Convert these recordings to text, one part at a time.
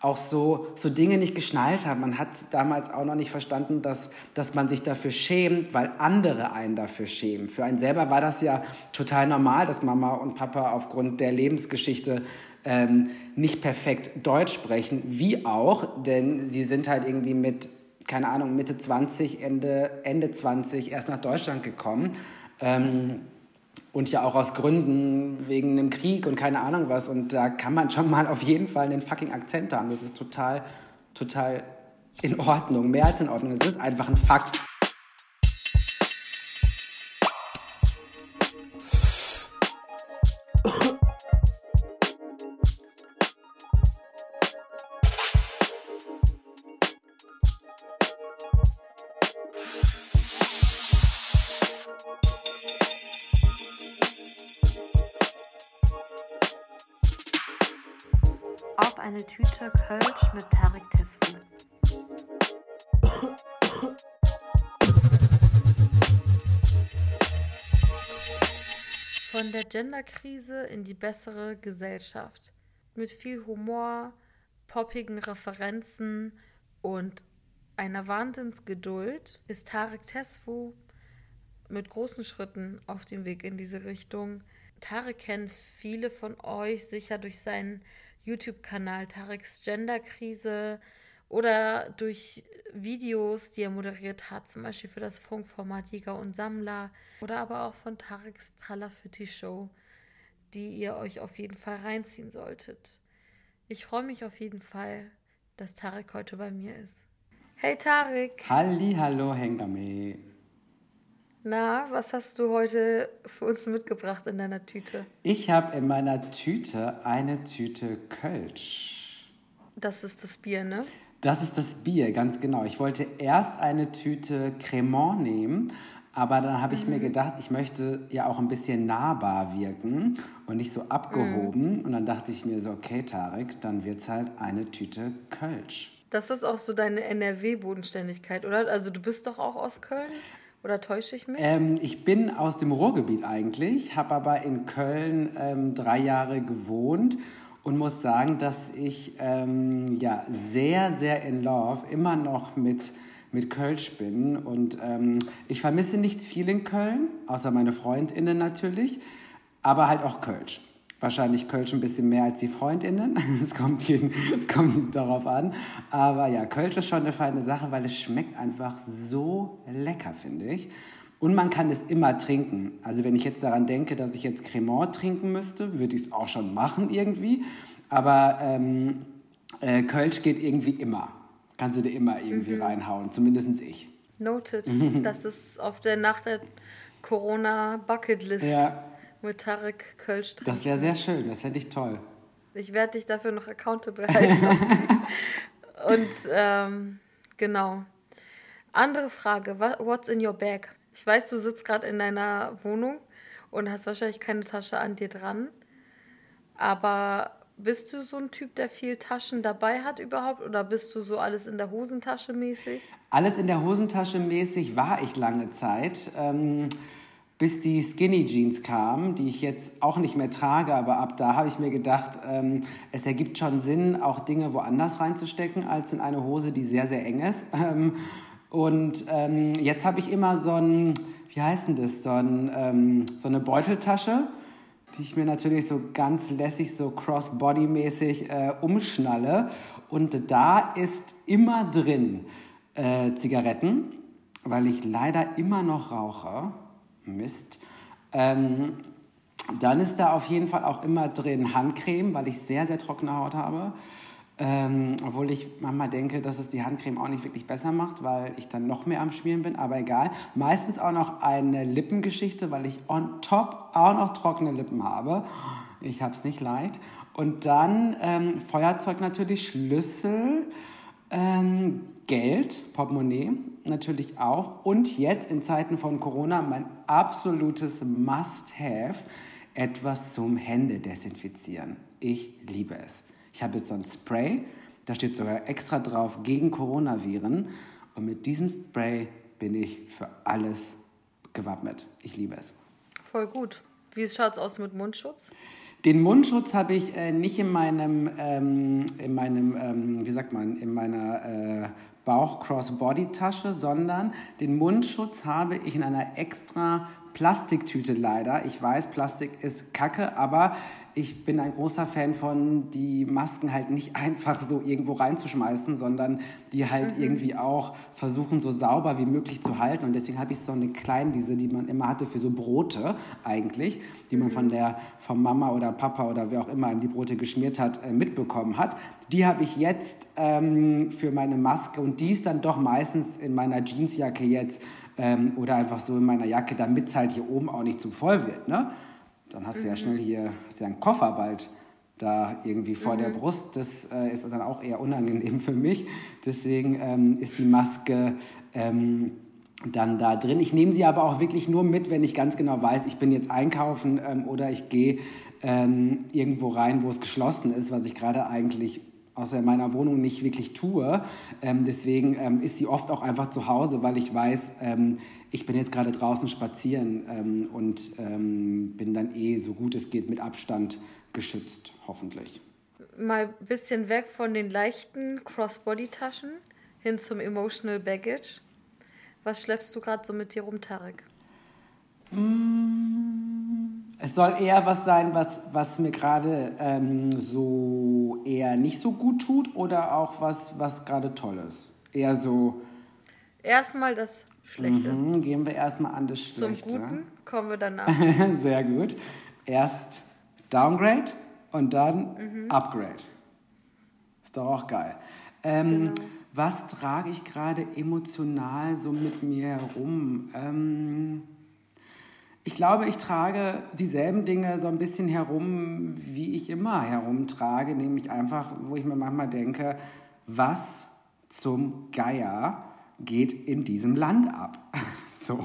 auch so, so Dinge nicht geschnallt hat. Man hat damals auch noch nicht verstanden, dass, dass man sich dafür schämt, weil andere einen dafür schämen. Für einen selber war das ja total normal, dass Mama und Papa aufgrund der Lebensgeschichte ähm, nicht perfekt Deutsch sprechen, wie auch, denn sie sind halt irgendwie mit, keine Ahnung, Mitte 20, Ende, Ende 20 erst nach Deutschland gekommen. Ähm, und ja auch aus Gründen wegen einem Krieg und keine Ahnung was. Und da kann man schon mal auf jeden Fall einen fucking Akzent haben. Das ist total, total in Ordnung, mehr als in Ordnung. Es ist einfach ein Fakt. Genderkrise in die bessere Gesellschaft. Mit viel Humor, poppigen Referenzen und einer Wahnsinnsgeduld ist Tarek Tesfu mit großen Schritten auf dem Weg in diese Richtung. Tarek kennen viele von euch sicher durch seinen YouTube-Kanal Tareks Genderkrise oder durch Videos, die er moderiert hat, zum Beispiel für das Funkformat Jäger und Sammler oder aber auch von Tareks Tralafitti Show, die ihr euch auf jeden Fall reinziehen solltet. Ich freue mich auf jeden Fall, dass Tarek heute bei mir ist. Hey Tarek! Halli, hallo Hengame! Na, was hast du heute für uns mitgebracht in deiner Tüte? Ich habe in meiner Tüte eine Tüte Kölsch. Das ist das Bier, ne? Das ist das Bier, ganz genau. Ich wollte erst eine Tüte Cremant nehmen, aber dann habe ich mhm. mir gedacht, ich möchte ja auch ein bisschen nahbar wirken und nicht so abgehoben. Mhm. Und dann dachte ich mir so, okay, Tarek, dann wird es halt eine Tüte Kölsch. Das ist auch so deine NRW-Bodenständigkeit, oder? Also du bist doch auch aus Köln? Oder täusche ich mich? Ähm, ich bin aus dem Ruhrgebiet eigentlich, habe aber in Köln ähm, drei Jahre gewohnt und muss sagen, dass ich ähm, ja, sehr, sehr in Love immer noch mit, mit Kölsch bin. Und ähm, ich vermisse nicht viel in Köln, außer meine FreundInnen natürlich, aber halt auch Kölsch. Wahrscheinlich Kölsch ein bisschen mehr als die Freundinnen. Es kommt, es kommt darauf an. Aber ja, Kölsch ist schon eine feine Sache, weil es schmeckt einfach so lecker, finde ich. Und man kann es immer trinken. Also wenn ich jetzt daran denke, dass ich jetzt Cremant trinken müsste, würde ich es auch schon machen irgendwie. Aber ähm, äh, Kölsch geht irgendwie immer. Kannst du dir immer irgendwie mhm. reinhauen, zumindest ich. Noted. Das ist auf der Nach der Corona-Bucketlist. Ja mit Tarek Kölsch trinken. Das wäre sehr schön, das fände ich toll. Ich werde dich dafür noch accountable halten. Und ähm, genau. Andere Frage, what's in your bag? Ich weiß, du sitzt gerade in deiner Wohnung und hast wahrscheinlich keine Tasche an dir dran. Aber bist du so ein Typ, der viel Taschen dabei hat überhaupt? Oder bist du so alles in der Hosentasche mäßig? Alles in der Hosentasche mäßig war ich lange Zeit. Ähm, bis die Skinny Jeans kamen, die ich jetzt auch nicht mehr trage, aber ab da habe ich mir gedacht, ähm, es ergibt schon Sinn, auch Dinge woanders reinzustecken, als in eine Hose, die sehr, sehr eng ist. Ähm, und ähm, jetzt habe ich immer so ein, wie heißt denn das, so, ein, ähm, so eine Beuteltasche, die ich mir natürlich so ganz lässig, so cross-body-mäßig äh, umschnalle. Und da ist immer drin äh, Zigaretten, weil ich leider immer noch rauche. Mist. Ähm, dann ist da auf jeden Fall auch immer drin Handcreme, weil ich sehr, sehr trockene Haut habe. Ähm, obwohl ich manchmal denke, dass es die Handcreme auch nicht wirklich besser macht, weil ich dann noch mehr am Schmieren bin, aber egal. Meistens auch noch eine Lippengeschichte, weil ich on top auch noch trockene Lippen habe. Ich habe es nicht leicht. Und dann ähm, Feuerzeug natürlich, Schlüssel, ähm, Geld, Portemonnaie natürlich auch. Und jetzt in Zeiten von Corona mein absolutes Must-Have, etwas zum Hände desinfizieren. Ich liebe es. Ich habe jetzt so ein Spray, da steht sogar extra drauf gegen Coronaviren. Und mit diesem Spray bin ich für alles gewappnet. Ich liebe es. Voll gut. Wie schaut es aus mit Mundschutz? Den Mundschutz habe ich äh, nicht in meinem, ähm, in meinem ähm, wie sagt man, in meiner äh, Bauch-Cross-Body-Tasche, sondern den Mundschutz habe ich in einer extra Plastiktüte leider. Ich weiß, Plastik ist Kacke, aber ich bin ein großer Fan von, die Masken halt nicht einfach so irgendwo reinzuschmeißen, sondern die halt mhm. irgendwie auch versuchen, so sauber wie möglich zu halten. Und deswegen habe ich so eine kleine, diese, die man immer hatte für so Brote eigentlich, die man von mhm. der, von Mama oder Papa oder wer auch immer die Brote geschmiert hat, äh, mitbekommen hat. Die habe ich jetzt ähm, für meine Maske und die ist dann doch meistens in meiner Jeansjacke jetzt ähm, oder einfach so in meiner Jacke, damit es halt hier oben auch nicht zu voll wird. Ne? dann hast du ja mhm. schnell hier hast ja einen Koffer bald da irgendwie vor mhm. der Brust. Das äh, ist dann auch eher unangenehm für mich. Deswegen ähm, ist die Maske ähm, dann da drin. Ich nehme sie aber auch wirklich nur mit, wenn ich ganz genau weiß, ich bin jetzt einkaufen ähm, oder ich gehe ähm, irgendwo rein, wo es geschlossen ist, was ich gerade eigentlich außer in meiner Wohnung nicht wirklich tue. Ähm, deswegen ähm, ist sie oft auch einfach zu Hause, weil ich weiß, ich bin jetzt gerade draußen spazieren ähm, und ähm, bin dann eh so gut es geht mit Abstand geschützt, hoffentlich. Mal ein bisschen weg von den leichten Crossbody-Taschen hin zum Emotional Baggage. Was schleppst du gerade so mit dir rum, Tarek? Mm, es soll eher was sein, was, was mir gerade ähm, so eher nicht so gut tut oder auch was, was gerade toll ist. Eher so. Erstmal das Schlechte. Mhm, gehen wir erstmal an das Schlechte. Zum Guten kommen wir danach. Sehr gut. Erst Downgrade und dann mhm. Upgrade. Ist doch auch geil. Ähm, genau. Was trage ich gerade emotional so mit mir herum? Ähm, ich glaube, ich trage dieselben Dinge so ein bisschen herum, wie ich immer herumtrage, nämlich einfach, wo ich mir manchmal denke, was zum Geier geht in diesem Land ab. so.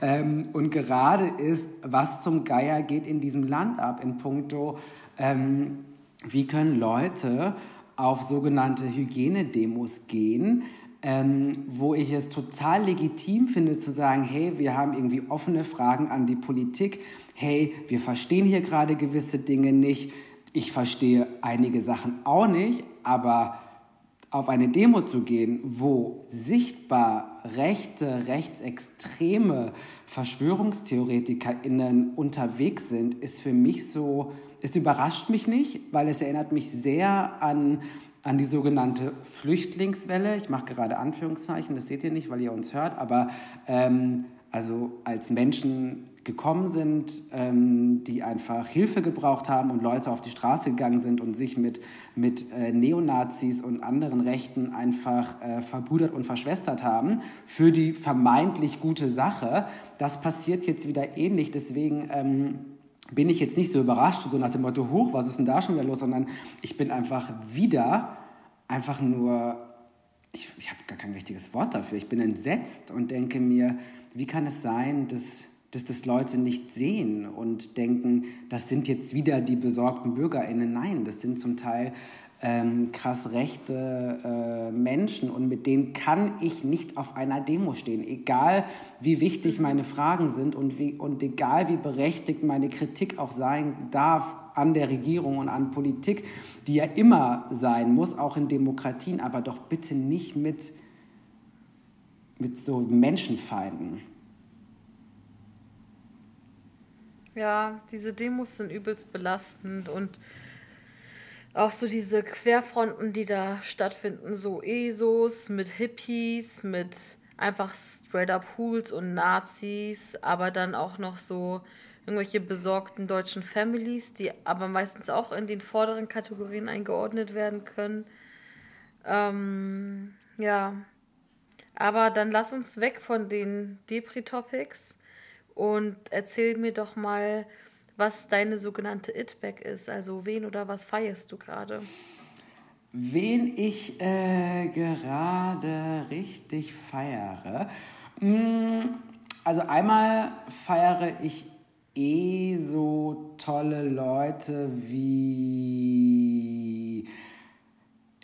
Ähm, und gerade ist, was zum Geier geht in diesem Land ab in puncto, ähm, wie können Leute auf sogenannte Hygienedemos gehen, ähm, wo ich es total legitim finde zu sagen, hey, wir haben irgendwie offene Fragen an die Politik, hey, wir verstehen hier gerade gewisse Dinge nicht, ich verstehe einige Sachen auch nicht, aber auf eine Demo zu gehen, wo sichtbar rechte, rechtsextreme VerschwörungstheoretikerInnen unterwegs sind, ist für mich so, es überrascht mich nicht, weil es erinnert mich sehr an, an die sogenannte Flüchtlingswelle. Ich mache gerade Anführungszeichen, das seht ihr nicht, weil ihr uns hört, aber ähm, also als Menschen gekommen sind, ähm, die einfach Hilfe gebraucht haben und Leute auf die Straße gegangen sind und sich mit, mit äh, Neonazis und anderen Rechten einfach äh, verbrüdert und verschwestert haben für die vermeintlich gute Sache. Das passiert jetzt wieder ähnlich. Deswegen ähm, bin ich jetzt nicht so überrascht, so nach dem Motto, hoch, was ist denn da schon wieder los, sondern ich bin einfach wieder einfach nur, ich, ich habe gar kein richtiges Wort dafür, ich bin entsetzt und denke mir, wie kann es sein, dass dass das Leute nicht sehen und denken, das sind jetzt wieder die besorgten BürgerInnen. Nein, das sind zum Teil ähm, krass rechte äh, Menschen und mit denen kann ich nicht auf einer Demo stehen, egal wie wichtig meine Fragen sind und, wie, und egal wie berechtigt meine Kritik auch sein darf an der Regierung und an Politik, die ja immer sein muss, auch in Demokratien, aber doch bitte nicht mit, mit so Menschenfeinden. Ja, diese Demos sind übelst belastend und auch so diese Querfronten, die da stattfinden, so ESOs mit Hippies, mit einfach straight up Hools und Nazis, aber dann auch noch so irgendwelche besorgten deutschen Families, die aber meistens auch in den vorderen Kategorien eingeordnet werden können. Ähm, ja, aber dann lass uns weg von den Depri-Topics und erzähl mir doch mal, was deine sogenannte It-Back ist. Also wen oder was feierst du gerade? Wen ich äh, gerade richtig feiere. Mm, also einmal feiere ich eh so tolle Leute wie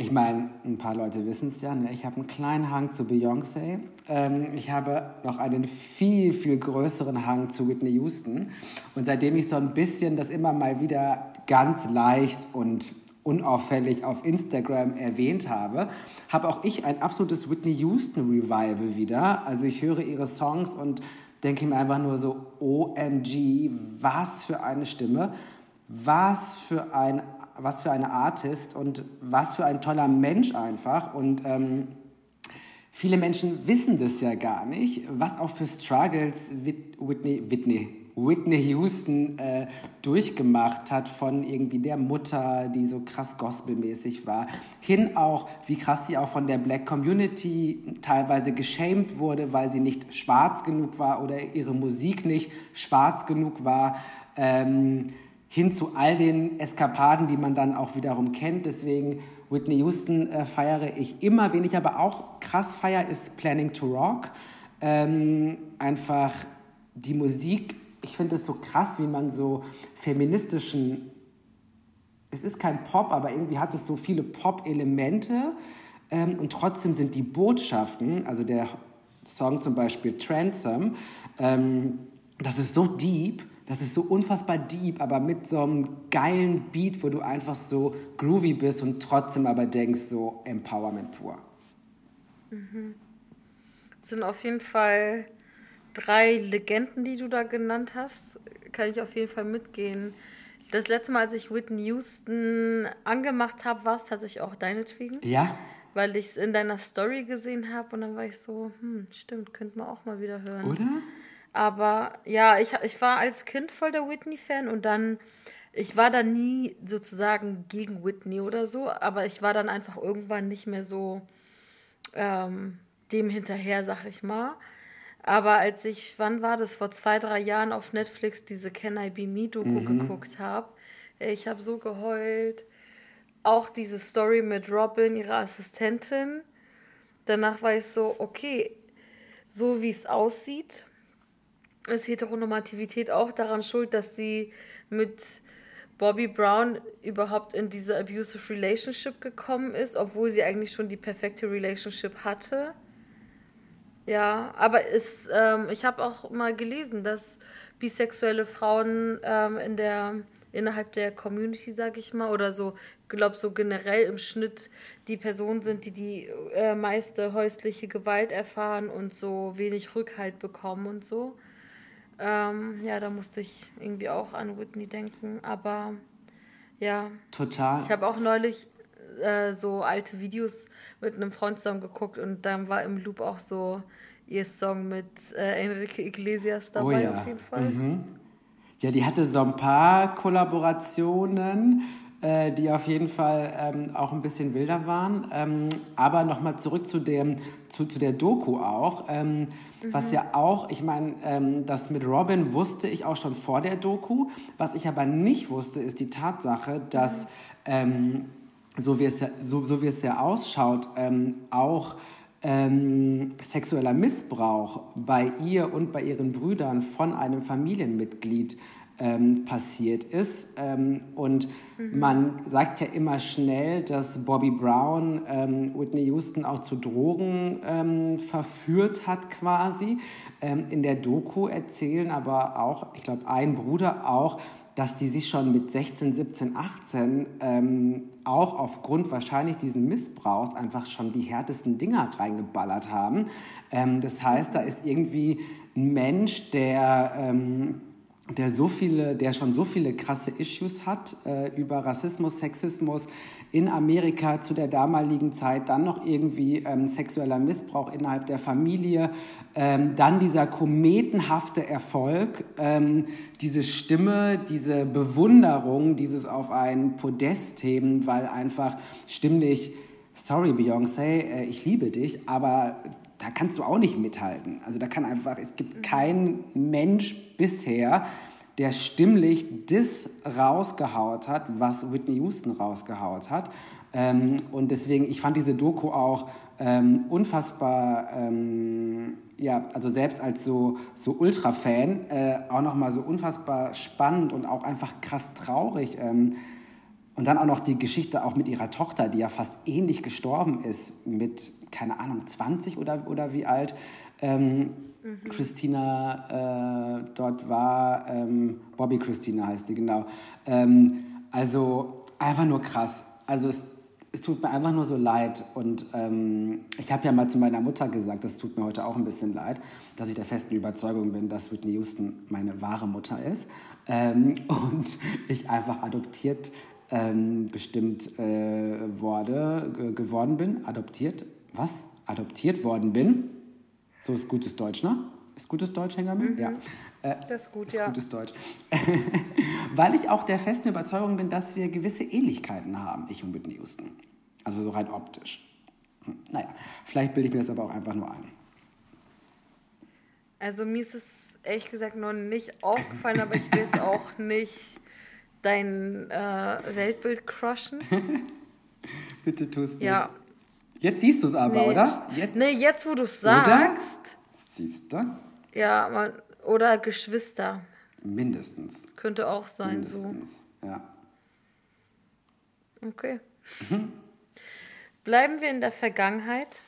Ich meine, ein paar Leute wissen es ja, ne? ich habe einen kleinen Hang zu Beyoncé. Ähm, ich habe noch einen viel, viel größeren Hang zu Whitney Houston. Und seitdem ich so ein bisschen das immer mal wieder ganz leicht und unauffällig auf Instagram erwähnt habe, habe auch ich ein absolutes Whitney Houston Revival wieder. Also ich höre ihre Songs und denke mir einfach nur so, OMG, was für eine Stimme, was für ein was für eine Artist und was für ein toller Mensch einfach. Und ähm, viele Menschen wissen das ja gar nicht, was auch für Struggles Whitney, Whitney, Whitney Houston äh, durchgemacht hat von irgendwie der Mutter, die so krass gospelmäßig war, hin auch, wie krass sie auch von der Black Community teilweise geschämt wurde, weil sie nicht schwarz genug war oder ihre Musik nicht schwarz genug war. Ähm, hin zu all den Eskapaden, die man dann auch wiederum kennt. Deswegen Whitney Houston äh, feiere ich immer. Wen ich aber auch krass feiere, ist Planning to Rock. Ähm, einfach die Musik, ich finde es so krass, wie man so feministischen, es ist kein Pop, aber irgendwie hat es so viele Pop-Elemente ähm, und trotzdem sind die Botschaften, also der Song zum Beispiel Transom, ähm, das ist so deep, das ist so unfassbar deep, aber mit so einem geilen Beat, wo du einfach so groovy bist und trotzdem aber denkst, so Empowerment pur. Mhm. Das sind auf jeden Fall drei Legenden, die du da genannt hast. Kann ich auf jeden Fall mitgehen. Das letzte Mal, als ich Whitney Houston angemacht habe, war es tatsächlich auch deinetwegen. Ja. Weil ich es in deiner Story gesehen habe und dann war ich so, hm, stimmt, könnte man auch mal wieder hören. Oder? Aber ja, ich, ich war als Kind voll der Whitney-Fan und dann, ich war da nie sozusagen gegen Whitney oder so, aber ich war dann einfach irgendwann nicht mehr so ähm, dem hinterher, sag ich mal. Aber als ich, wann war das, vor zwei, drei Jahren auf Netflix diese Can I Be Me Doku mhm. geguckt habe, ich habe so geheult. Auch diese Story mit Robin, ihrer Assistentin. Danach war ich so, okay, so wie es aussieht, ist Heteronormativität auch daran schuld, dass sie mit Bobby Brown überhaupt in diese abusive Relationship gekommen ist, obwohl sie eigentlich schon die perfekte Relationship hatte. Ja, aber es, ähm, ich habe auch mal gelesen, dass bisexuelle Frauen ähm, in der innerhalb der Community, sag ich mal, oder so, glaube so generell im Schnitt die Personen sind, die die äh, meiste häusliche Gewalt erfahren und so wenig Rückhalt bekommen und so. Ähm, ja, da musste ich irgendwie auch an Whitney denken, aber ja. Total. Ich habe auch neulich äh, so alte Videos mit einem Freund zusammen geguckt und dann war im Loop auch so ihr Song mit äh, Enrique Iglesias dabei oh ja. auf jeden Fall. Mhm. Ja, die hatte so ein paar Kollaborationen, äh, die auf jeden Fall ähm, auch ein bisschen wilder waren. Ähm, aber nochmal zurück zu, dem, zu, zu der Doku auch. Ähm, Mhm. Was ja auch, ich meine, ähm, das mit Robin wusste ich auch schon vor der Doku. Was ich aber nicht wusste, ist die Tatsache, dass, mhm. ähm, so, wie es ja, so, so wie es ja ausschaut, ähm, auch ähm, sexueller Missbrauch bei ihr und bei ihren Brüdern von einem Familienmitglied ähm, passiert ist. Ähm, und mhm. man sagt ja immer schnell, dass Bobby Brown ähm, Whitney Houston auch zu Drogen ähm, verführt hat quasi. Ähm, in der Doku erzählen aber auch, ich glaube, ein Bruder auch, dass die sich schon mit 16, 17, 18 ähm, auch aufgrund wahrscheinlich diesen Missbrauchs einfach schon die härtesten Dinger reingeballert haben. Ähm, das heißt, da ist irgendwie ein Mensch, der der so viele, der schon so viele krasse Issues hat äh, über Rassismus, Sexismus in Amerika zu der damaligen Zeit, dann noch irgendwie ähm, sexueller Missbrauch innerhalb der Familie, ähm, dann dieser kometenhafte Erfolg, ähm, diese Stimme, diese Bewunderung, dieses auf ein Podest heben, weil einfach stimmlich, sorry Beyoncé, äh, ich liebe dich, aber da kannst du auch nicht mithalten. Also da kann einfach, es gibt keinen Mensch bisher, der stimmlich das rausgehaut hat, was Whitney Houston rausgehaut hat. Ähm, und deswegen, ich fand diese Doku auch ähm, unfassbar, ähm, ja, also selbst als so, so Ultra-Fan, äh, auch nochmal so unfassbar spannend und auch einfach krass traurig. Ähm, Und dann auch noch die Geschichte auch mit ihrer Tochter, die ja fast ähnlich gestorben ist, mit, keine Ahnung, 20 oder, oder wie alt. Ähm, mhm. Christina äh, dort war, ähm, Bobby Christina heißt die, genau. Ähm, also einfach nur krass. Also es, es tut mir einfach nur so leid. Und ähm, ich habe ja mal zu meiner Mutter gesagt, das tut mir heute auch ein bisschen leid, dass ich der festen Überzeugung bin, dass Whitney Houston meine wahre Mutter ist. Ähm, und ich einfach adoptiert ähm, bestimmt äh, wurde, geworden bin, adoptiert, was? Adoptiert worden bin. So ist gutes Deutsch, ne? Ist gutes Deutsch, Hengamin? Mhm. Ja. Äh, das ist gut, ist ja. gutes Deutsch. Weil ich auch der festen Überzeugung bin, dass wir gewisse Ähnlichkeiten haben, ich und Whitney Houston. Also so rein optisch. Hm. Naja, vielleicht bilde ich mir das aber auch einfach nur ein. Also mir ist es ehrlich gesagt noch nicht aufgefallen, aber ich will jetzt auch nicht dein äh, Weltbild crushen. Bitte tust nicht. Ja. Jetzt siehst du es aber, Nee. oder? Jetzt, Nee, jetzt wo du es Oder? sagst. Siehst du? Ja, man, oder Geschwister. Mindestens. Könnte auch sein, so. Mindestens. Ja. Okay. Bleiben wir in der Vergangenheit.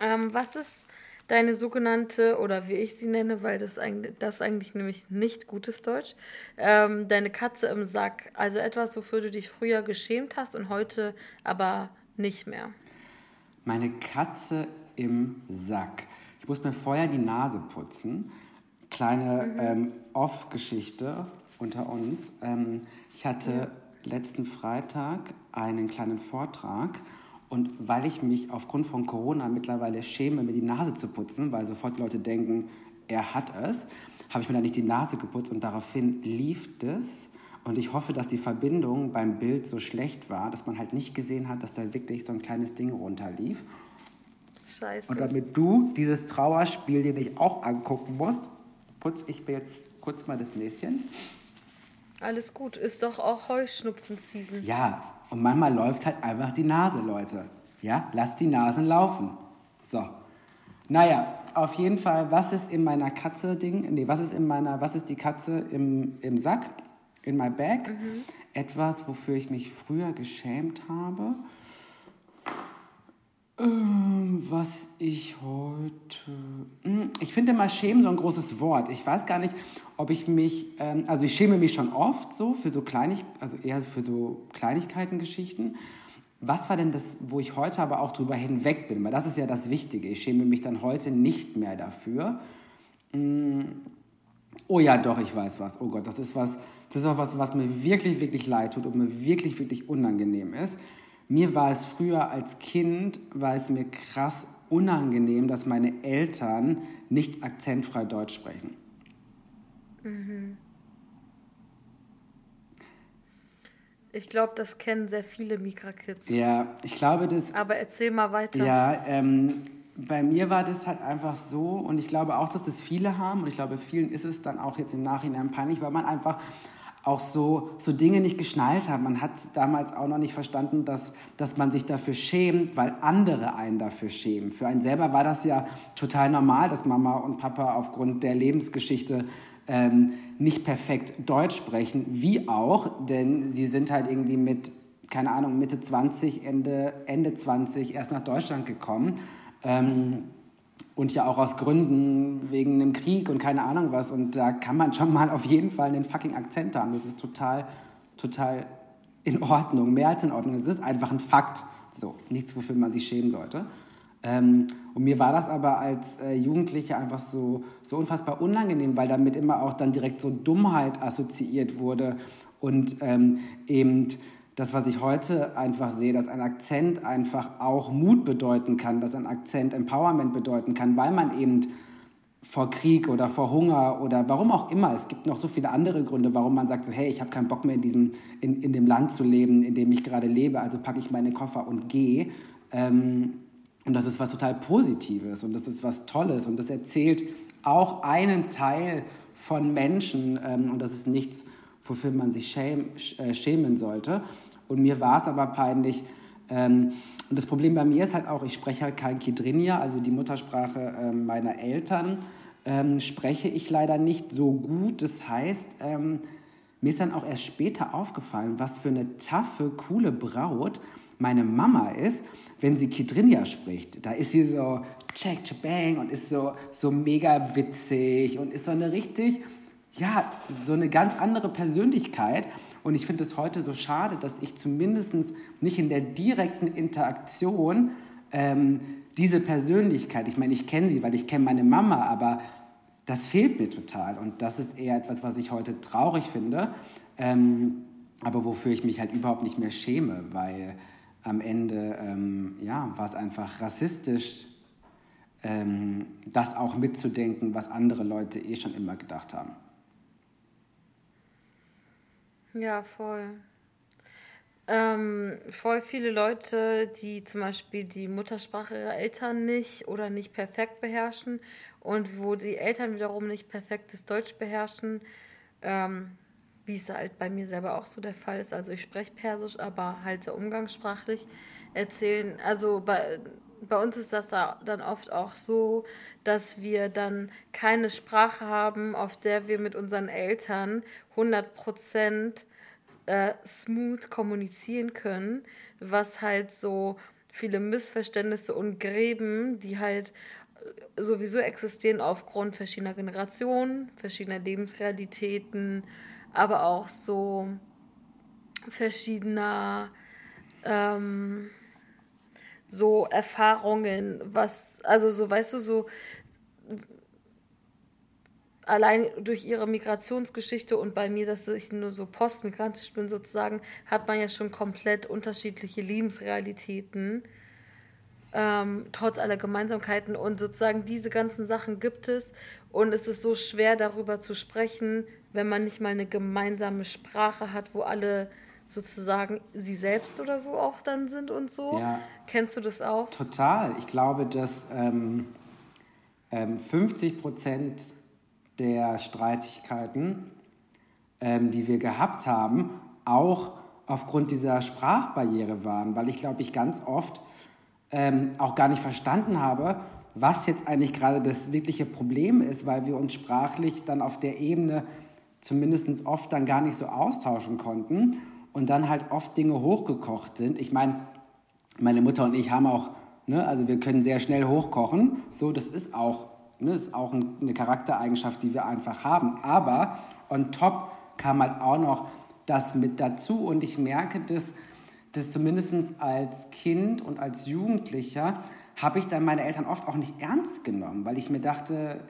Ähm, was ist deine sogenannte, oder wie ich sie nenne, weil das eigentlich, das eigentlich nämlich nicht gutes Deutsch, ähm, deine Katze im Sack? Also etwas, wofür du dich früher geschämt hast und heute aber nicht mehr. Meine Katze im Sack. Ich muss mir vorher die Nase putzen. Kleine ähm, Off-Geschichte unter uns. Ähm, ich hatte letzten Freitag einen kleinen Vortrag und weil ich mich aufgrund von Corona mittlerweile schäme, mir die Nase zu putzen, weil sofort die Leute denken, er hat es, habe ich mir dann nicht die Nase geputzt und daraufhin lief es. Und ich hoffe, dass die Verbindung beim Bild so schlecht war, dass man halt nicht gesehen hat, dass da wirklich so ein kleines Ding runterlief. Scheiße. Und damit du dieses Trauerspiel dir nicht auch angucken musst, putze ich mir jetzt kurz mal das Näschen. Alles gut. Ist doch auch Heuschnupfen-Season. Ja, und manchmal läuft halt einfach die Nase, Leute. Ja, lasst die Nasen laufen. So. Naja, auf jeden Fall, was ist in meiner Katze-Ding? Nee, was ist in meiner, was ist die Katze im, im Sack? In my bag? Etwas, wofür ich mich früher geschämt habe. Ähm, was ich heute. Hm, Ich finde mal schämen so ein großes Wort. Ich weiß gar nicht, ob ich mich. Ähm, also ich schäme mich schon oft so für so Kleinig, also eher für so Kleinigkeiten-Geschichten. Was war denn das, wo ich heute aber auch drüber hinweg bin? Weil das ist ja das Wichtige. Ich schäme mich dann heute nicht mehr dafür. Hm, Oh ja, doch, ich weiß was. Oh Gott, das ist was, das ist auch was, was mir wirklich, wirklich leid tut und mir wirklich, wirklich unangenehm ist. Mir war es früher als Kind, war es mir krass unangenehm, dass meine Eltern nicht akzentfrei Deutsch sprechen. Ich glaube, das kennen sehr viele Mika-Kids. Ja, ich glaube, das, Aber erzähl mal weiter. Ja, ähm, bei mir war das halt einfach so und ich glaube auch, dass das viele haben und ich glaube, vielen ist es dann auch jetzt im Nachhinein peinlich, weil man einfach auch so, so Dinge nicht geschnallt hat. Man hat damals auch noch nicht verstanden, dass, dass man sich dafür schämt, weil andere einen dafür schämen. Für einen selber war das ja total normal, dass Mama und Papa aufgrund der Lebensgeschichte ähm, nicht perfekt Deutsch sprechen, wie auch, denn sie sind halt irgendwie mit, keine Ahnung, Mitte 20, Ende, Ende 20 erst nach Deutschland gekommen. Ähm, und ja auch aus Gründen wegen einem Krieg und keine Ahnung was. Und da kann man schon mal auf jeden Fall einen fucking Akzent haben. Das ist total, total in Ordnung, mehr als in Ordnung. Es ist einfach ein Fakt. So, nichts, wofür man sich schämen sollte. Ähm, und mir war das aber als äh, Jugendliche einfach so, so unfassbar unangenehm, weil damit immer auch dann direkt so Dummheit assoziiert wurde und ähm, eben das, was ich heute einfach sehe, dass ein Akzent einfach auch Mut bedeuten kann, dass ein Akzent Empowerment bedeuten kann, weil man eben vor Krieg oder vor Hunger oder warum auch immer, es gibt noch so viele andere Gründe, warum man sagt so, hey, ich habe keinen Bock mehr in, diesem, in, in dem Land zu leben, in dem ich gerade lebe, also packe ich meine Koffer und gehe. Ähm, und das ist was total Positives und das ist was Tolles und das erzählt auch einen Teil von Menschen ähm, und das ist nichts, wofür man sich schäm, sch- äh, schämen sollte. Und mir war es aber peinlich. Ähm, und das Problem bei mir ist halt auch, ich spreche halt kein Kidrinia, also die Muttersprache ähm, meiner Eltern, ähm, spreche ich leider nicht so gut. Das heißt, mir ist dann auch erst später aufgefallen, was für eine taffe, coole Braut meine Mama ist, wenn sie Kidrinja spricht. Da ist sie so check, bang und ist so, so mega witzig und ist so eine richtig, ja, so eine ganz andere Persönlichkeit. Und ich finde es heute so schade, dass ich zumindest nicht in der direkten Interaktion ähm, diese Persönlichkeit, ich meine, ich kenne sie, weil ich kenne meine Mama, aber das fehlt mir total. Und das ist eher etwas, was ich heute traurig finde, ähm, aber wofür ich mich halt überhaupt nicht mehr schäme, weil am Ende ähm, ja, war es einfach rassistisch, ähm, das auch mitzudenken, was andere Leute eh schon immer gedacht haben. Ja, voll. Ähm, voll viele Leute, die zum Beispiel die Muttersprache ihrer Eltern nicht oder nicht perfekt beherrschen und wo die Eltern wiederum nicht perfektes Deutsch beherrschen, ähm, wie es halt bei mir selber auch so der Fall ist. Also ich spreche Persisch, aber halt sehr umgangssprachlich erzählen. Also bei, bei uns ist das dann oft auch so, dass wir dann keine Sprache haben, auf der wir mit unseren Eltern 100 Prozent äh, smooth kommunizieren können, was halt so viele Missverständnisse und Gräben, die halt äh, sowieso existieren aufgrund verschiedener Generationen, verschiedener Lebensrealitäten, aber auch so verschiedener ähm, so Erfahrungen, was, also so, weißt du, so allein durch ihre Migrationsgeschichte und bei mir, dass ich nur so postmigrantisch bin sozusagen, hat man ja schon komplett unterschiedliche Lebensrealitäten, ähm, trotz aller Gemeinsamkeiten. Und sozusagen diese ganzen Sachen gibt es. Und es ist so schwer darüber zu sprechen, wenn man nicht mal eine gemeinsame Sprache hat, wo alle sozusagen sie selbst oder so auch dann sind und so. Ja. Kennst du das auch? Total. Ich glaube, dass ähm, ähm, 50 Prozent der Streitigkeiten, ähm, die wir gehabt haben, auch aufgrund dieser Sprachbarriere waren, weil ich glaube, ich ganz oft ähm, auch gar nicht verstanden habe, was jetzt eigentlich gerade das wirkliche Problem ist, weil wir uns sprachlich dann auf der Ebene zumindest oft dann gar nicht so austauschen konnten und dann halt oft Dinge hochgekocht sind. Ich meine, meine Mutter und ich haben auch, ne, also wir können sehr schnell hochkochen, so, das ist auch Ne, ist auch eine Charaktereigenschaft, die wir einfach haben. Aber on top kam halt auch noch das mit dazu. Und ich merke, dass, dass zumindest als Kind und als Jugendlicher habe ich dann meine Eltern oft auch nicht ernst genommen, weil ich mir dachte,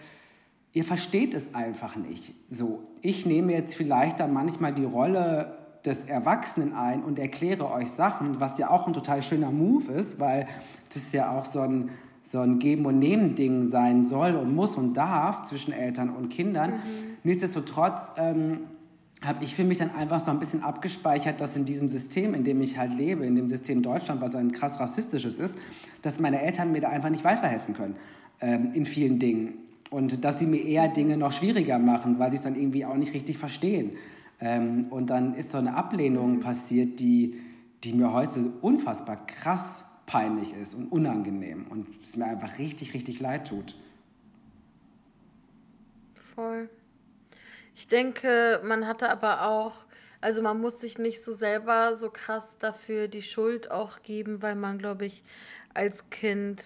ihr versteht es einfach nicht. So, ich nehme jetzt vielleicht dann manchmal die Rolle des Erwachsenen ein und erkläre euch Sachen, was ja auch ein total schöner Move ist, weil das ja auch so ein so ein Geben- und Nehmen-Ding sein soll und muss und darf zwischen Eltern und Kindern. Mhm. Nichtsdestotrotz ähm, habe ich für mich dann einfach so ein bisschen abgespeichert, dass in diesem System, in dem ich halt lebe, in dem System Deutschland, was ein krass rassistisches ist, dass meine Eltern mir da einfach nicht weiterhelfen können ähm, in vielen Dingen. Und dass sie mir eher Dinge noch schwieriger machen, weil sie es dann irgendwie auch nicht richtig verstehen. Ähm, und dann ist so eine Ablehnung mhm. passiert, die, die mir heute unfassbar krass peinlich ist und unangenehm und es mir einfach richtig, richtig leid tut. Voll. Ich denke, man hatte aber auch, also man muss sich nicht so selber so krass dafür die Schuld auch geben, weil man, glaube ich, als Kind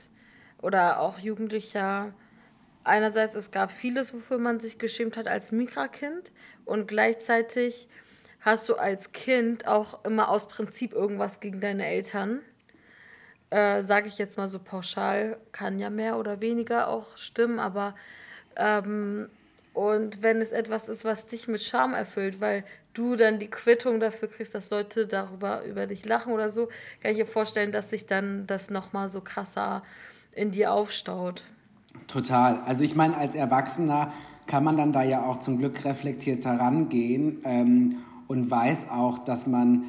oder auch Jugendlicher einerseits, es gab vieles, wofür man sich geschämt hat als Migrakind und gleichzeitig hast du als Kind auch immer aus Prinzip irgendwas gegen deine Eltern äh, sage ich jetzt mal so pauschal, kann ja mehr oder weniger auch stimmen, aber ähm, und wenn es etwas ist, was dich mit Scham erfüllt, weil du dann die Quittung dafür kriegst, dass Leute darüber über dich lachen oder so, kann ich mir vorstellen, dass sich dann das nochmal so krasser in dir aufstaut. Total. Also ich meine, als Erwachsener kann man dann da ja auch zum Glück reflektiert herangehen ähm, und weiß auch, dass man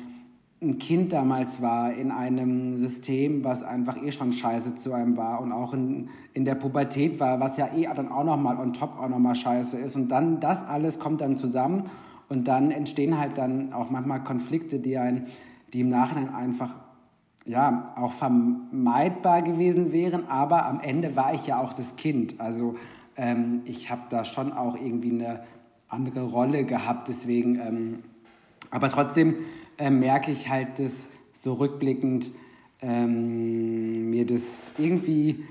ein Kind damals war in einem System, was einfach eh schon scheiße zu einem war und auch in, in der Pubertät war, was ja eh dann auch nochmal on top auch nochmal scheiße ist. Und dann das alles kommt dann zusammen und dann entstehen halt dann auch manchmal Konflikte, die, ein, die im Nachhinein einfach ja, auch vermeidbar gewesen wären, aber am Ende war ich ja auch das Kind. Also ähm, ich habe da schon auch irgendwie eine andere Rolle gehabt, deswegen... Ähm, Aber trotzdem äh, merke ich halt, dass so rückblickend ähm, mir das irgendwie,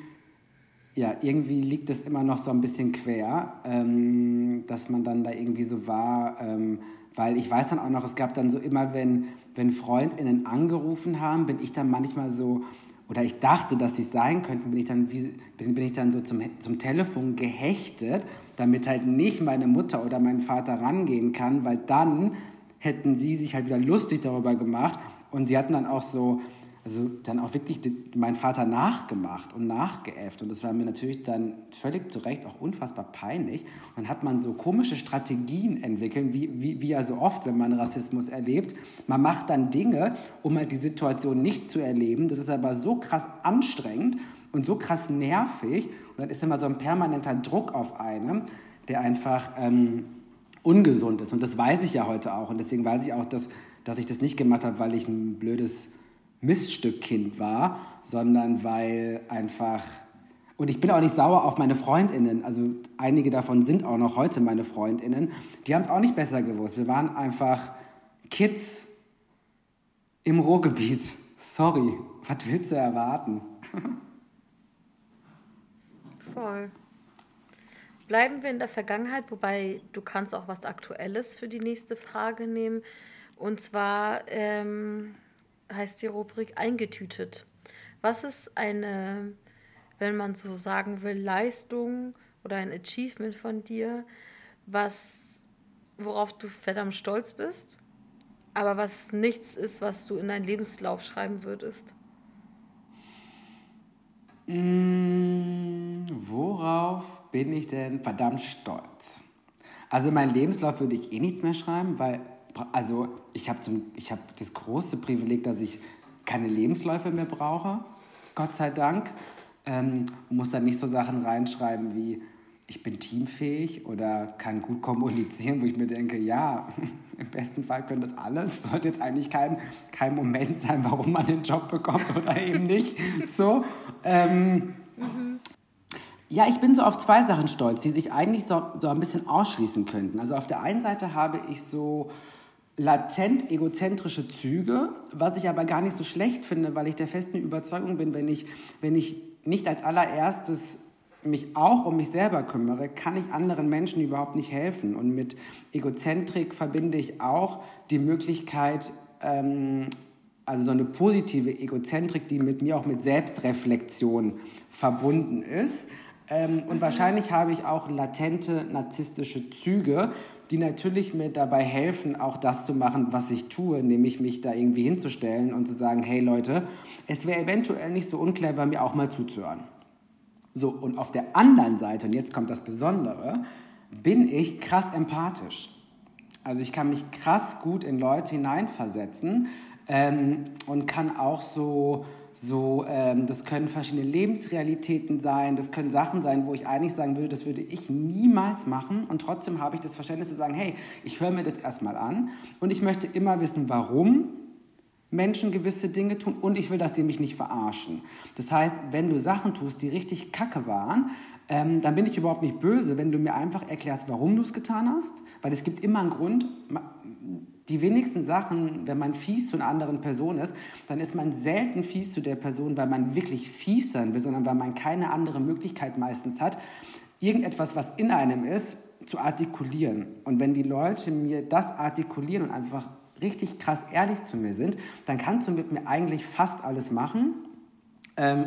ja, irgendwie liegt das immer noch so ein bisschen quer, ähm, dass man dann da irgendwie so war, ähm, weil ich weiß dann auch noch, es gab dann so immer, wenn, wenn FreundInnen angerufen haben, bin ich dann manchmal so, oder ich dachte, dass sie es sein könnten, bin ich dann, wie, bin, bin ich dann so zum, zum Telefon gehechtet, damit halt nicht meine Mutter oder mein Vater rangehen kann, weil dann hätten sie sich halt wieder lustig darüber gemacht und sie hatten dann auch so, also dann auch wirklich meinen Vater nachgemacht und nachgeäfft. Und das war mir natürlich dann völlig zu Recht auch unfassbar peinlich. Und dann hat man so komische Strategien entwickelt, wie, wie, wie ja so oft, wenn man Rassismus erlebt. Man macht dann Dinge, um halt die Situation nicht zu erleben. Das ist aber so krass anstrengend und so krass nervig. Und dann ist immer so ein permanenter Druck auf einem, der einfach ähm, ungesund ist. Und das weiß ich ja heute auch. Und deswegen weiß ich auch, dass, dass ich das nicht gemacht habe, weil ich ein blödes Missstückkind war, sondern weil einfach und ich bin auch nicht sauer auf meine Freundinnen. Also einige davon sind auch noch heute meine Freundinnen. Die haben es auch nicht besser gewusst. Wir waren einfach Kids im Ruhrgebiet. Sorry, was willst du erwarten? Voll. Bleiben wir in der Vergangenheit, wobei du kannst auch was Aktuelles für die nächste Frage nehmen. Und zwar ähm, heißt die Rubrik eingetütet. Was ist eine, wenn man so sagen will, Leistung oder ein Achievement von dir, was, worauf du verdammt stolz bist, aber was nichts ist, was du in deinen Lebenslauf schreiben würdest? Mmh, worauf bin ich denn verdammt stolz? Also meinen Lebenslauf würde ich eh nichts mehr schreiben, weil also ich habe hab das große Privileg, dass ich keine Lebensläufe mehr brauche, Gott sei Dank. Ähm, muss dann nicht so Sachen reinschreiben wie, ich bin teamfähig oder kann gut kommunizieren, wo ich mir denke, ja, im besten Fall können das alles. Sollte jetzt eigentlich kein, kein Moment sein, warum man den Job bekommt oder eben nicht. So. Ähm, mhm. Ja, ich bin so auf zwei Sachen stolz, die sich eigentlich so, so ein bisschen ausschließen könnten. Also auf der einen Seite habe ich so latent egozentrische Züge, was ich aber gar nicht so schlecht finde, weil ich der festen Überzeugung bin, wenn ich, wenn ich nicht als allererstes mich auch um mich selber kümmere, kann ich anderen Menschen überhaupt nicht helfen. Und mit Egozentrik verbinde ich auch die Möglichkeit, ähm, also so eine positive Egozentrik, die mit mir auch mit Selbstreflexion verbunden ist. Ähm, und wahrscheinlich habe ich auch latente narzisstische Züge, die natürlich mir dabei helfen, auch das zu machen, was ich tue, nämlich mich da irgendwie hinzustellen und zu sagen, hey Leute, es wäre eventuell nicht so unclever, mir auch mal zuzuhören. So, und auf der anderen Seite, und jetzt kommt das Besondere, bin ich krass empathisch. Also ich kann mich krass gut in Leute hineinversetzen ähm, und kann auch so so, ähm, das können verschiedene Lebensrealitäten sein, das können Sachen sein, wo ich eigentlich sagen würde, das würde ich niemals machen. Und trotzdem habe ich das Verständnis zu sagen, hey, ich höre mir das erstmal an und ich möchte immer wissen, warum Menschen gewisse Dinge tun und ich will, dass sie mich nicht verarschen. Das heißt, wenn du Sachen tust, die richtig kacke waren, ähm, dann bin ich überhaupt nicht böse, wenn du mir einfach erklärst, warum du es getan hast, weil es gibt immer einen Grund die wenigsten Sachen, wenn man fies zu einer anderen Person ist, dann ist man selten fies zu der Person, weil man wirklich fies sein will, sondern weil man keine andere Möglichkeit meistens hat, irgendetwas, was in einem ist, zu artikulieren. Und wenn die Leute mir das artikulieren und einfach richtig krass ehrlich zu mir sind, dann kannst du mit mir eigentlich fast alles machen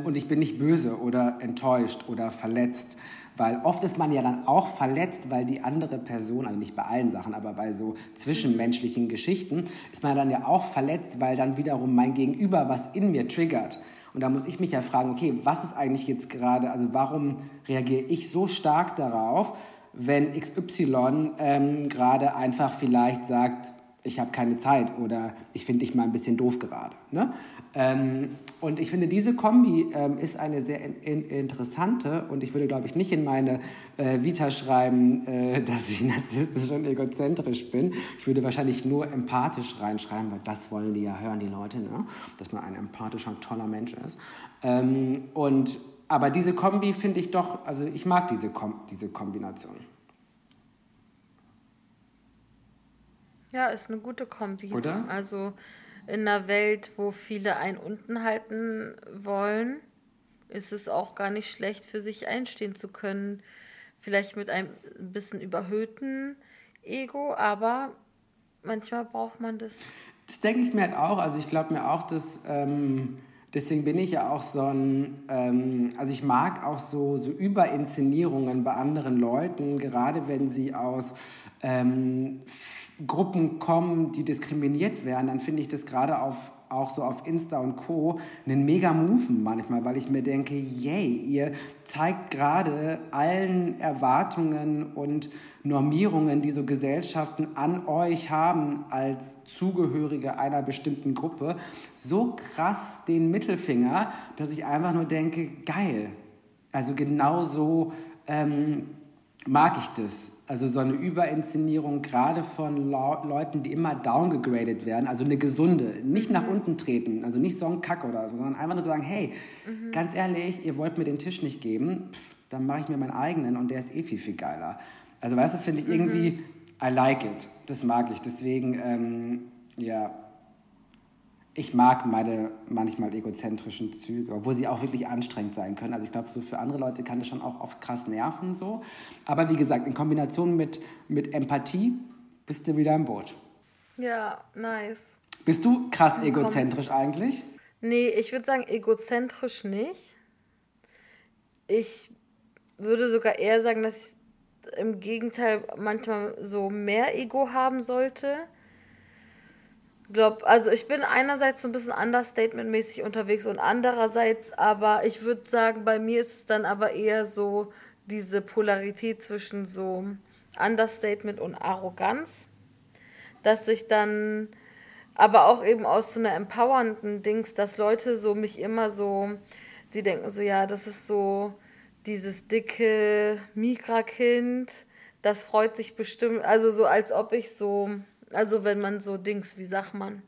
und ich bin nicht böse oder enttäuscht oder verletzt. Weil oft ist man ja dann auch verletzt, weil die andere Person, also nicht bei allen Sachen, aber bei so zwischenmenschlichen Geschichten, ist man dann ja auch verletzt, weil dann wiederum mein Gegenüber was in mir triggert. Und da muss ich mich ja fragen, okay, was ist eigentlich jetzt gerade, also warum reagiere ich so stark darauf, wenn XY ähm, gerade einfach vielleicht sagt, ich habe keine Zeit oder ich finde dich mal ein bisschen doof gerade. Ne? Ähm, und ich finde, diese Kombi ähm, ist eine sehr in, in, interessante und ich würde, glaube ich, nicht in meine äh, Vita schreiben, äh, dass ich narzisstisch und egozentrisch bin. Ich würde wahrscheinlich nur empathisch reinschreiben, weil das wollen die ja hören, die Leute, ne? dass man ein empathischer, toller Mensch ist. Ähm, und, aber diese Kombi finde ich doch, also ich mag diese, Kom diese Kombination. Ja, ist eine gute Kombi. Oder? Also in einer Welt, wo viele einen unten halten wollen, ist es auch gar nicht schlecht, für sich einstehen zu können. Vielleicht mit einem bisschen überhöhten Ego, aber manchmal braucht man das. Das denke ich mir halt auch. Also ich glaube mir auch, dass ähm, deswegen bin ich ja auch so ein, ähm, also ich mag auch so, so Überinszenierungen bei anderen Leuten, gerade wenn sie aus ähm, Gruppen kommen, die diskriminiert werden, dann finde ich das gerade auf auch so auf Insta und Co. einen mega Move manchmal, weil ich mir denke, yay, ihr zeigt gerade allen Erwartungen und Normierungen, die so Gesellschaften an euch haben als Zugehörige einer bestimmten Gruppe, so krass den Mittelfinger, dass ich einfach nur denke, geil. Also genau so ähm, mag ich das. Also so eine Überinszenierung gerade von Leuten, die immer downgegradet werden, also eine gesunde, nicht nach mhm. unten treten, also nicht so ein Kack oder so, sondern einfach nur sagen, hey, mhm. ganz ehrlich, ihr wollt mir den Tisch nicht geben, pff, dann mache ich mir meinen eigenen und der ist eh viel, viel geiler. Also weißt du, das finde ich irgendwie, mhm. I like it, das mag ich, deswegen, ähm, ja, ich mag meine manchmal egozentrischen Züge, obwohl sie auch wirklich anstrengend sein können. Also ich glaube, so für andere Leute kann das schon auch oft krass nerven so. Aber wie gesagt, in Kombination mit, mit Empathie bist du wieder im Boot. Ja, nice. Bist du krass egozentrisch eigentlich? Nee, ich würde sagen egozentrisch nicht. Ich würde sogar eher sagen, dass ich im Gegenteil manchmal so mehr Ego haben sollte glaube, also ich bin einerseits so ein bisschen understatement-mäßig unterwegs und andererseits, aber ich würde sagen, bei mir ist es dann aber eher so diese Polarität zwischen so Understatement und Arroganz, dass ich dann aber auch eben aus so einer empowernden Dings, dass Leute so mich immer so, die denken so, ja, das ist so dieses dicke Migra-Kind, das freut sich bestimmt, also so als ob ich so also wenn man so Dings, wie sagt man?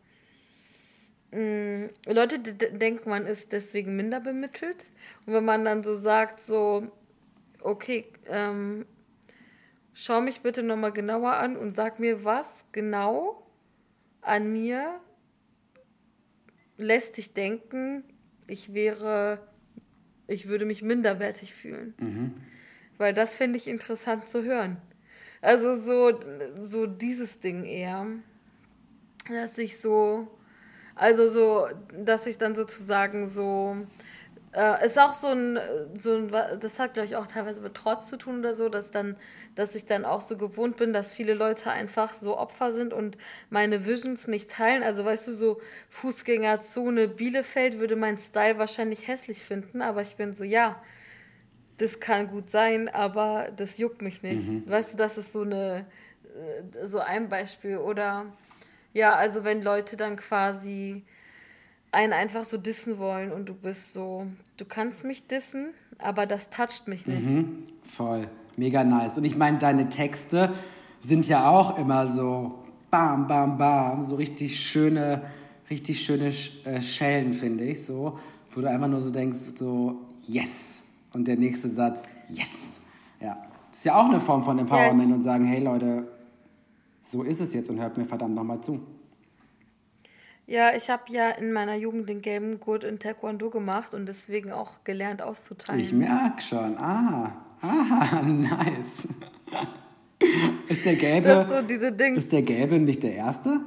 Mm, Leute denken, man ist deswegen minder bemittelt. Und wenn man dann so sagt, so, okay, ähm, schau mich bitte nochmal genauer an und sag mir, was genau an mir lässt dich denken, ich wäre, ich würde mich minderwertig fühlen. Mhm. Weil das finde ich interessant zu hören. Also so, so dieses Ding eher. Dass ich so, also so, dass ich dann sozusagen so, äh, ist auch so ein, so ein, das hat glaube ich auch teilweise mit Trotz zu tun oder so, dass dann, dass ich dann auch so gewohnt bin, dass viele Leute einfach so Opfer sind und meine Visions nicht teilen. Also weißt du, so Fußgängerzone Bielefeld würde mein Style wahrscheinlich hässlich finden, aber ich bin so, ja, das kann gut sein, aber das juckt mich nicht. Mhm. Weißt du, das ist so eine äh, so ein Beispiel oder ja, also wenn Leute dann quasi einen einfach so dissen wollen und du bist so, du kannst mich dissen, aber das toucht mich nicht. Mhm, voll, mega nice. Und ich meine, deine Texte sind ja auch immer so bam, bam, bam, so richtig schöne, richtig schöne äh, Schellen, finde ich, so, wo du einfach nur so denkst, so, yes, und der nächste Satz, yes. Ja, das ist ja auch eine Form von Empowerment yes. und sagen, hey Leute, so ist es jetzt und hört mir verdammt nochmal zu. Ja, ich habe ja in meiner Jugend den gelben Gurt in Taekwondo gemacht und deswegen auch gelernt auszuteilen. Ich merke schon. Ah, ah, nice. ist der gelbe? So. Ist der gelbe nicht der erste?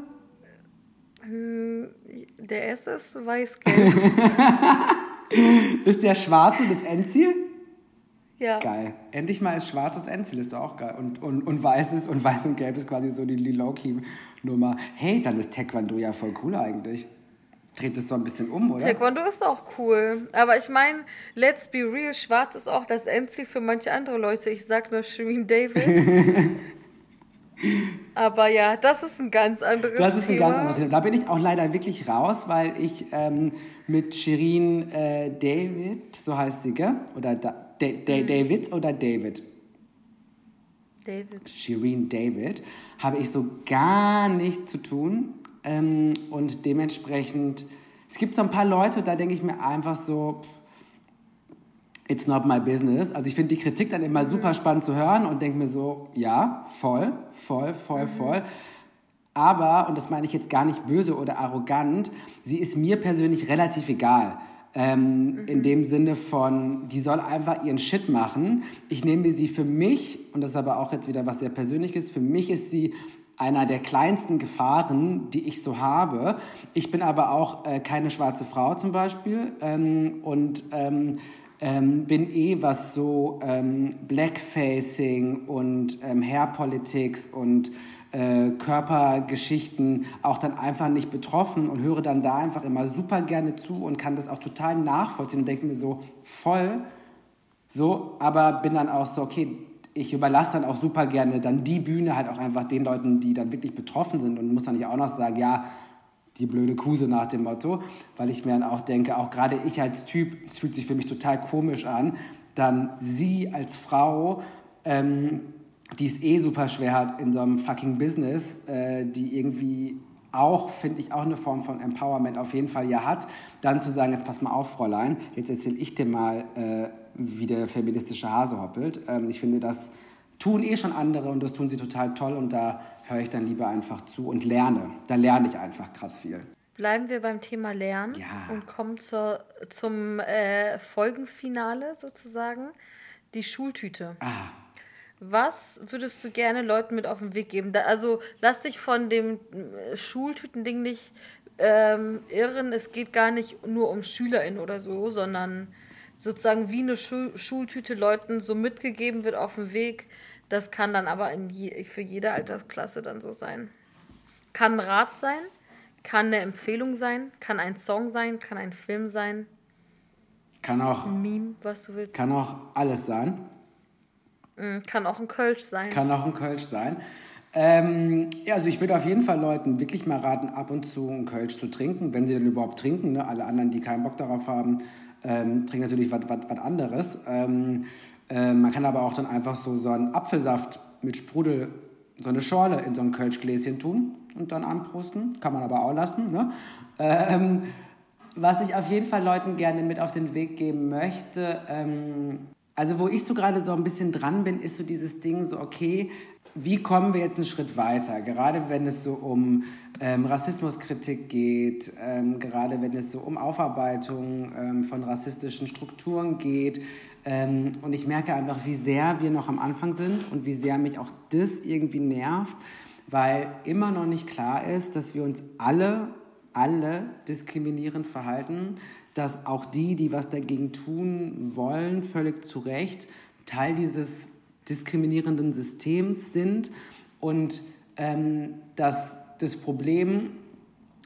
Hm, der erste ist weiß-gelb. ist der schwarze das Endziel? Ja. Geil. Endlich mal ist schwarzes Endziel, ist doch auch geil. Und, und, und weiß ist, und weiß und gelb ist quasi so die, Low-Key-Nummer. Hey, dann ist Taekwondo ja voll cool eigentlich. Dreht es so ein bisschen um, oder? Taekwondo ist auch cool. Aber ich meine, let's be real, schwarz ist auch das Endziel für manche andere Leute. Ich sag nur Shireen David. Aber ja, das ist ein ganz anderes Thema. Das ist ein Thema. ganz anderes Thema. Da bin ich auch leider wirklich raus, weil ich ähm, mit Shirin äh, David, so heißt sie, gell? Oder da, da, da, mhm. David oder David? David. Shirin David, habe ich so gar nichts zu tun. Ähm, und dementsprechend, es gibt so ein paar Leute, da denke ich mir einfach so, it's not my business. Also ich finde die Kritik dann immer mhm. super spannend zu hören und denke mir so, ja, voll, voll, voll, mhm. Aber, und das meine ich jetzt gar nicht böse oder arrogant, sie ist mir persönlich relativ egal. Ähm, mhm. In dem Sinne von, die soll einfach ihren Shit machen. Ich nehme sie für mich, und das ist aber auch jetzt wieder was sehr Persönliches, für mich ist sie einer der kleinsten Gefahren, die ich so habe. Ich bin aber auch äh, keine schwarze Frau zum Beispiel ähm, und ähm, ähm, bin eh was so ähm, Blackfacing und ähm, Hair Politics und äh, Körpergeschichten auch dann einfach nicht betroffen und höre dann da einfach immer super gerne zu und kann das auch total nachvollziehen und denke mir so voll. So, aber bin dann auch so, okay, ich überlasse dann auch super gerne dann die Bühne halt auch einfach den Leuten, die dann wirklich betroffen sind und muss dann nicht auch noch sagen, ja, die blöde Kuse nach dem Motto, weil ich mir dann auch denke, auch gerade ich als Typ, es fühlt sich für mich total komisch an, dann sie als Frau, ähm, die es eh super schwer hat in so einem fucking Business, äh, die irgendwie auch, finde ich, auch eine Form von Empowerment auf jeden Fall ja hat, dann zu sagen, jetzt pass mal auf, Fräulein, jetzt erzähle ich dir mal, äh, wie der feministische Hase hoppelt. Ähm, ich finde, das tun eh schon andere und das tun sie total toll und da höre ich dann lieber einfach zu und lerne. Da lerne ich einfach krass viel. Bleiben wir beim Thema Lernen ja. und kommen zur, zum äh, Folgenfinale sozusagen, die Schultüte. Ah. Was würdest du gerne Leuten mit auf den Weg geben? Da, also lass dich von dem äh, Schultütending nicht ähm, irren. Es geht gar nicht nur um SchülerInnen oder so, sondern sozusagen wie eine Schul Schultüte Leuten so mitgegeben wird auf dem Weg. Das kann dann aber je, für jede Altersklasse dann so sein. Kann ein Rat sein, kann eine Empfehlung sein, kann ein Song sein, kann ein Film sein. Kann auch. Ein Meme, was du willst. Kann auch alles sein. Mm, kann auch ein Kölsch sein. Kann auch ein Kölsch sein. Ähm, ja, also ich würde auf jeden Fall Leuten wirklich mal raten, ab und zu einen Kölsch zu trinken, wenn sie denn überhaupt trinken. Ne? Alle anderen, die keinen Bock darauf haben, ähm, trinken natürlich was anderes. Ähm, äh, man kann aber auch dann einfach so, so einen Apfelsaft mit Sprudel, so eine Schorle in so ein Kölschgläschen tun und dann anprosten. Kann man aber auch lassen. Ne? Ähm, was ich auf jeden Fall Leuten gerne mit auf den Weg geben möchte, ähm, also wo ich so gerade so ein bisschen dran bin, ist so dieses Ding, so okay, wie kommen wir jetzt einen Schritt weiter? Gerade wenn es so um ähm, Rassismuskritik geht, ähm, gerade wenn es so um Aufarbeitung ähm, von rassistischen Strukturen geht. Ähm, und ich merke einfach, wie sehr wir noch am Anfang sind und wie sehr mich auch das irgendwie nervt, weil immer noch nicht klar ist, dass wir uns alle, alle diskriminierend verhalten, dass auch die, die was dagegen tun wollen, völlig zu Recht Teil dieses diskriminierenden Systems sind und ähm, dass das Problem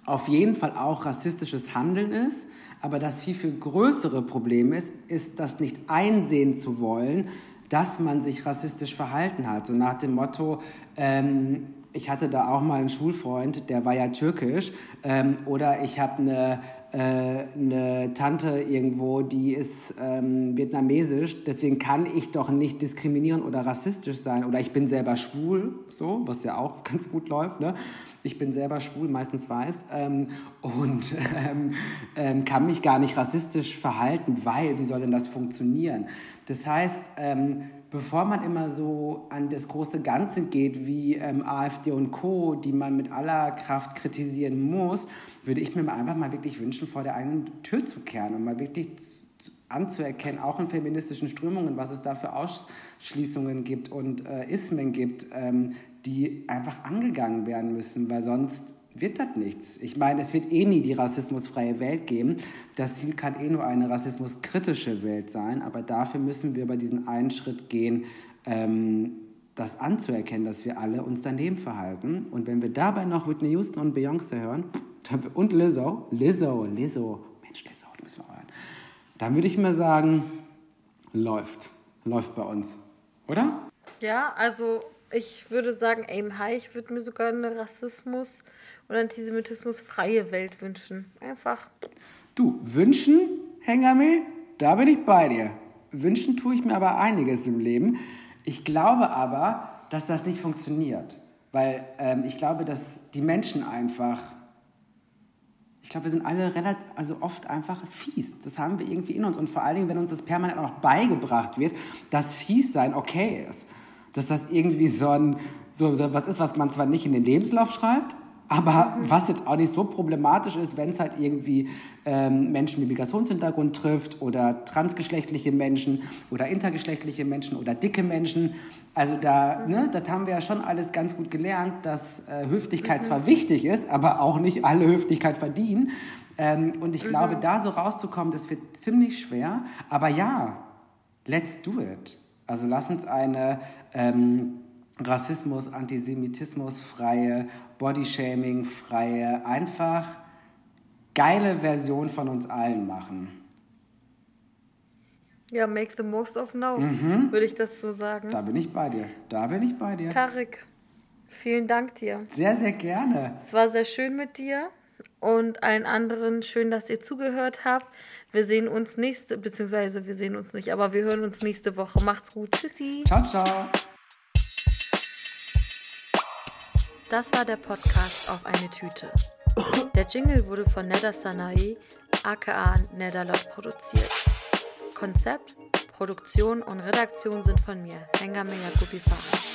auf jeden Fall auch rassistisches Handeln ist, aber das viel, viel größere Problem ist, ist das nicht einsehen zu wollen, dass man sich rassistisch verhalten hat. So nach dem Motto, ähm, ich hatte da auch mal einen Schulfreund, der war ja türkisch, ähm, oder ich habe eine eine Tante irgendwo, die ist ähm, vietnamesisch, deswegen kann ich doch nicht diskriminierend oder rassistisch sein. Oder ich bin selber schwul, so, was ja auch ganz gut läuft. Ne? Ich bin selber schwul, meistens weiß, ähm, und ähm, ähm, kann mich gar nicht rassistisch verhalten, weil, wie soll denn das funktionieren? Das heißt, ähm, bevor man immer so an das große Ganze geht, wie ähm, AfD und Co., die man mit aller Kraft kritisieren muss, würde ich mir einfach mal wirklich wünschen, vor der eigenen Tür zu kehren und mal wirklich anzuerkennen, auch in feministischen Strömungen, was es da für Ausschließungen gibt und äh, Ismen gibt, ähm, die einfach angegangen werden müssen, weil sonst wird das nichts. Ich meine, es wird eh nie die rassismusfreie Welt geben. Das Ziel kann eh nur eine rassismuskritische Welt sein, aber dafür müssen wir über diesen einen Schritt gehen, ähm, das anzuerkennen, dass wir alle uns daneben verhalten. Und wenn wir dabei noch Whitney Houston und Beyoncé hören und Lizzo, Lizzo, Lizzo, Mensch, Lizzo, du müssen wir hören, dann würde ich mal sagen, läuft, läuft bei uns, oder? Ja, also ich würde sagen, aim high. Ich würde mir sogar eine Rassismus- und Antisemitismus-freie Welt wünschen. Einfach. Du, wünschen, Hengame, da bin ich bei dir. Wünschen tue ich mir aber einiges im Leben. Ich glaube aber, dass das nicht funktioniert. Weil ähm, ich glaube, dass die Menschen einfach. Ich glaube, wir sind alle relativ, also oft einfach fies. Das haben wir irgendwie in uns. Und vor allen Dingen, wenn uns das permanent auch noch beigebracht wird, dass fies sein okay ist. Dass das irgendwie so ein, so, so was ist, was man zwar nicht in den Lebenslauf schreibt, Aber was jetzt auch nicht so problematisch ist, wenn es halt irgendwie ähm, Menschen mit Migrationshintergrund trifft oder transgeschlechtliche Menschen oder intergeschlechtliche Menschen oder dicke Menschen. Also da, mhm. ne, das haben wir ja schon alles ganz gut gelernt, dass äh, Höflichkeit mhm. zwar wichtig ist, aber auch nicht alle Höflichkeit verdienen. Ähm, und ich mhm. glaube, da so rauszukommen, das wird ziemlich schwer. Aber ja, let's do it. Also lass uns eine ähm, Rassismus, Antisemitismus freie, Bodyshaming freie, einfach geile Version von uns allen machen. Ja, make the most of now, mhm. würde ich dazu sagen. Da bin ich bei dir. Da bin ich bei dir. Tarik, vielen Dank dir. Sehr, sehr gerne. Es war sehr schön mit dir und allen anderen schön, dass ihr zugehört habt. Wir sehen uns nächste, beziehungsweise wir sehen uns nicht, aber wir hören uns nächste Woche. Macht's gut. Tschüssi. Ciao, ciao. Das war der Podcast auf eine Tüte. Der Jingle wurde von Neda Sanai, aka Nedalot, produziert. Konzept, Produktion und Redaktion sind von mir, Hengame Jakobi Farah.